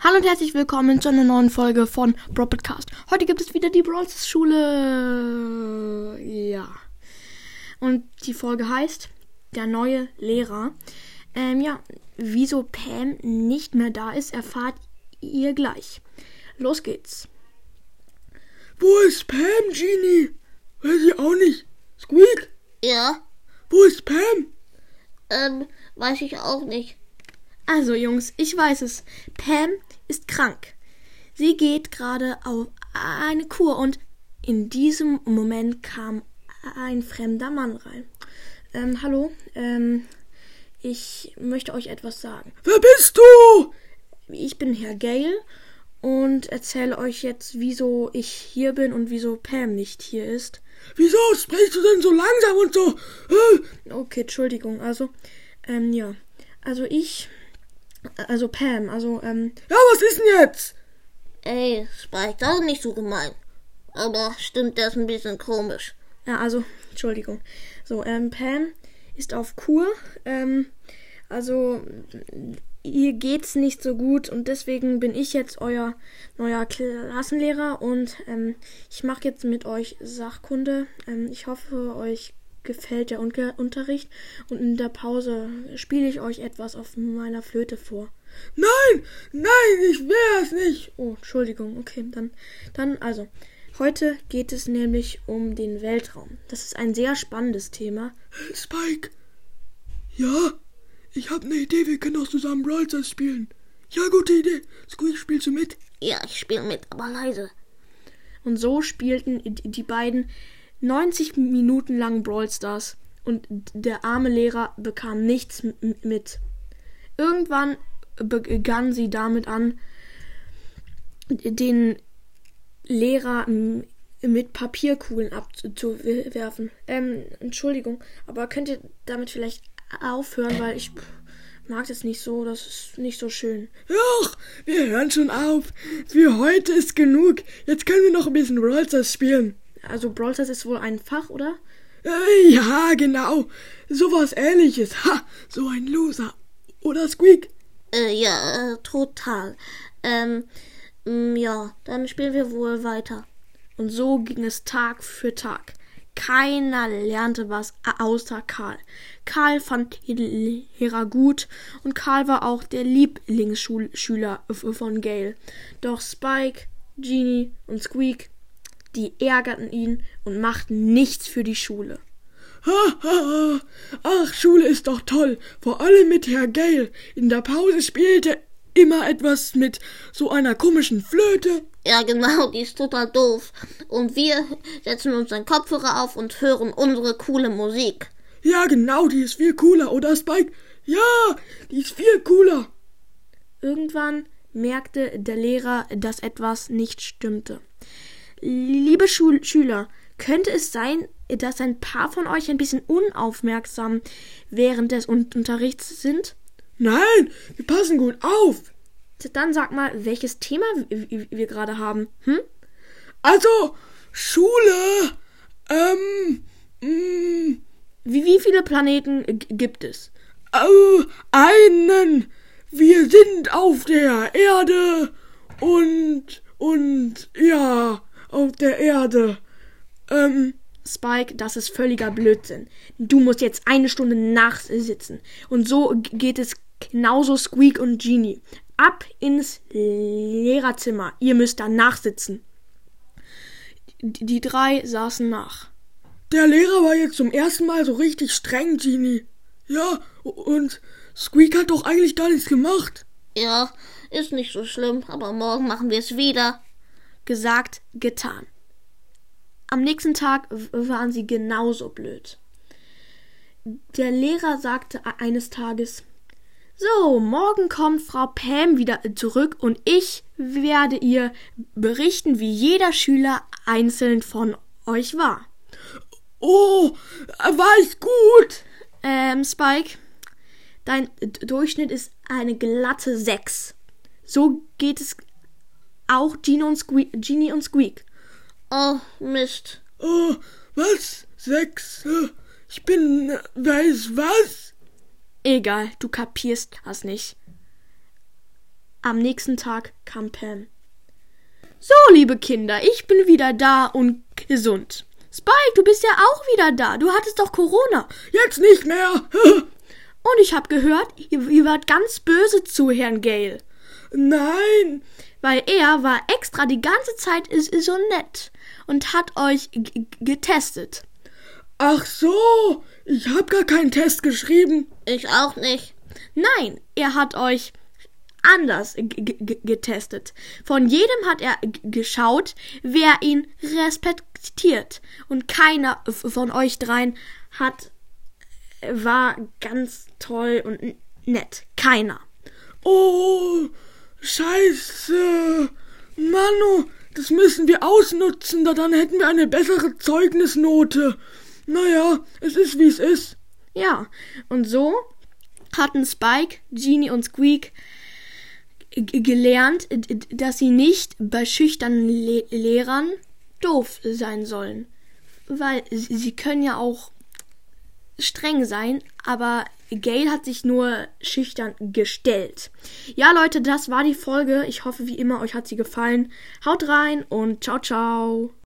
Hallo und herzlich willkommen zu einer neuen Folge von Bro Podcast. Heute gibt es wieder die Brawls Schule. Ja. Und die Folge heißt Der neue Lehrer. Ähm, ja, wieso Pam nicht mehr da ist, erfahrt ihr gleich. Los geht's. Wo ist Pam, Genie? Weiß ich auch nicht. Squeak? Ja, Wo ist Pam? ähm, weiß ich auch nicht. Also Jungs, ich weiß es. Pam ist krank. Sie geht gerade auf eine Kur und in diesem Moment kam ein fremder Mann rein. Ähm, hallo, ähm, ich möchte euch etwas sagen. Wer bist du? Ich bin Herr Gale und erzähle euch jetzt, wieso ich hier bin und wieso Pam nicht hier ist. Wieso sprichst du denn so langsam und so? Okay, Entschuldigung, also, ähm, ja. Also ich, also Pam, also, ähm, Ja, was ist denn jetzt? Ey, Spike, das ist nicht so gemein. Aber stimmt, der ist ein bisschen komisch. Ja, also, Entschuldigung. So, ähm, Pam ist auf Kur. Ähm, also, ihr geht's nicht so gut und deswegen bin ich jetzt euer neuer Klassenlehrer und ähm, ich mache jetzt mit euch Sachkunde. Ähm, ich hoffe, euch gefällt der Unge Unterricht und in der Pause spiele ich euch etwas auf meiner Flöte vor. Nein, nein, ich will es nicht. Oh, Entschuldigung. Okay, dann, dann also. Heute geht es nämlich um den Weltraum. Das ist ein sehr spannendes Thema. Spike? Ja? Ich habe eine Idee, wir können auch zusammen Brawl spielen. Ja, gute Idee. Squeak, spielst du mit? Ja, ich spiele mit, aber leise. Und so spielten die beiden 90 Minuten lang Brawl Stars und der arme Lehrer bekam nichts mit. Irgendwann begann sie damit an, den Lehrer mit Papierkugeln abzuwerfen. Ähm, Entschuldigung, aber könnt ihr damit vielleicht aufhören, weil ich mag das nicht so, das ist nicht so schön. Ach, wir hören schon auf. Für heute ist genug. Jetzt können wir noch ein bisschen Brawl Stars spielen. Also Brawl Stars ist wohl ein Fach, oder? Äh, ja, genau. Sowas ähnliches. Ha, so ein Loser. Oder Squeak? Äh, ja, äh, total. Ähm, mm, ja, dann spielen wir wohl weiter. Und so ging es Tag für Tag. Keiner lernte was außer Karl. Karl fand Lehrer gut und Karl war auch der Lieblingsschüler von Gail. Doch Spike, Genie und Squeak, die ärgerten ihn und machten nichts für die Schule. Ha, ha, ha. Ach, Schule ist doch toll. Vor allem mit Herr Gale. In der Pause spielte immer etwas mit so einer komischen Flöte. Ja, genau, die ist total doof. Und wir setzen uns einen Kopfhörer auf und hören unsere coole Musik. Ja, genau, die ist viel cooler, oder Spike? Ja, die ist viel cooler. Irgendwann merkte der Lehrer, dass etwas nicht stimmte. Liebe Schul Schüler, könnte es sein, dass ein paar von euch ein bisschen unaufmerksam während des Un Unterrichts sind? Nein, wir passen gut auf. Dann sag mal, welches Thema wir gerade haben. Hm? Also, Schule. Ähm, mm, Wie, wie viele Planeten gibt es? äh, einen. Wir sind auf der Erde. Und, und, ja, auf der Erde. Ähm, Spike, das ist völliger Blödsinn. Du musst jetzt eine Stunde nachsitzen. Und so geht es genauso Squeak und Genie. Ab ins Lehrerzimmer. Ihr müsst da nachsitzen. Die die drei saßen nach. Der Lehrer war jetzt zum ersten Mal so richtig streng, Genie. Ja, und Squeak hat doch eigentlich gar nichts gemacht. Ja, ist nicht so schlimm, aber morgen machen wir es wieder. Gesagt, getan. Am nächsten Tag waren sie genauso blöd. Der Lehrer sagte e- eines Tages, so, morgen kommt Frau Pam wieder zurück und ich werde ihr berichten, wie jeder Schüler einzeln von euch war. Oh, war ich gut. Ähm, Spike, dein Durchschnitt ist eine glatte 6. So geht es auch Gino und Squeak, Genie und Squeak. Oh, Mist. Oh, was? Sechs? Äh, Ich bin, weiß was? Egal, du kapierst das nicht. Am nächsten Tag kam Pam. So, liebe Kinder, ich bin wieder da und gesund. Spike, du bist ja auch wieder da. Du hattest doch Corona. Jetzt nicht mehr. Und ich hab gehört, ihr, ihr wart ganz böse zu Herrn Gale. Nein. Weil er war extra die ganze Zeit so nett und hat euch getestet. Ach so, ich hab gar keinen Test geschrieben. Ich auch nicht. Nein, er hat euch anders getestet. Von jedem hat er geschaut, wer ihn respektiert. Und keiner von euch dreien hat war ganz toll und nett. Keiner. Oh, scheiße. Manu, das müssen wir ausnutzen, da dann hätten wir eine bessere Zeugnisnote. Naja, es ist wie es ist. Ja, und so hatten Spike, Genie und Squeak gelernt, dass sie nicht bei schüchternen Le Lehrern doof sein sollen. Weil sie können ja auch streng sein, aber Gail hat sich nur schüchtern gestellt. Ja, Leute, das war die Folge. Ich hoffe, wie immer, euch hat sie gefallen. Haut rein und ciao, ciao.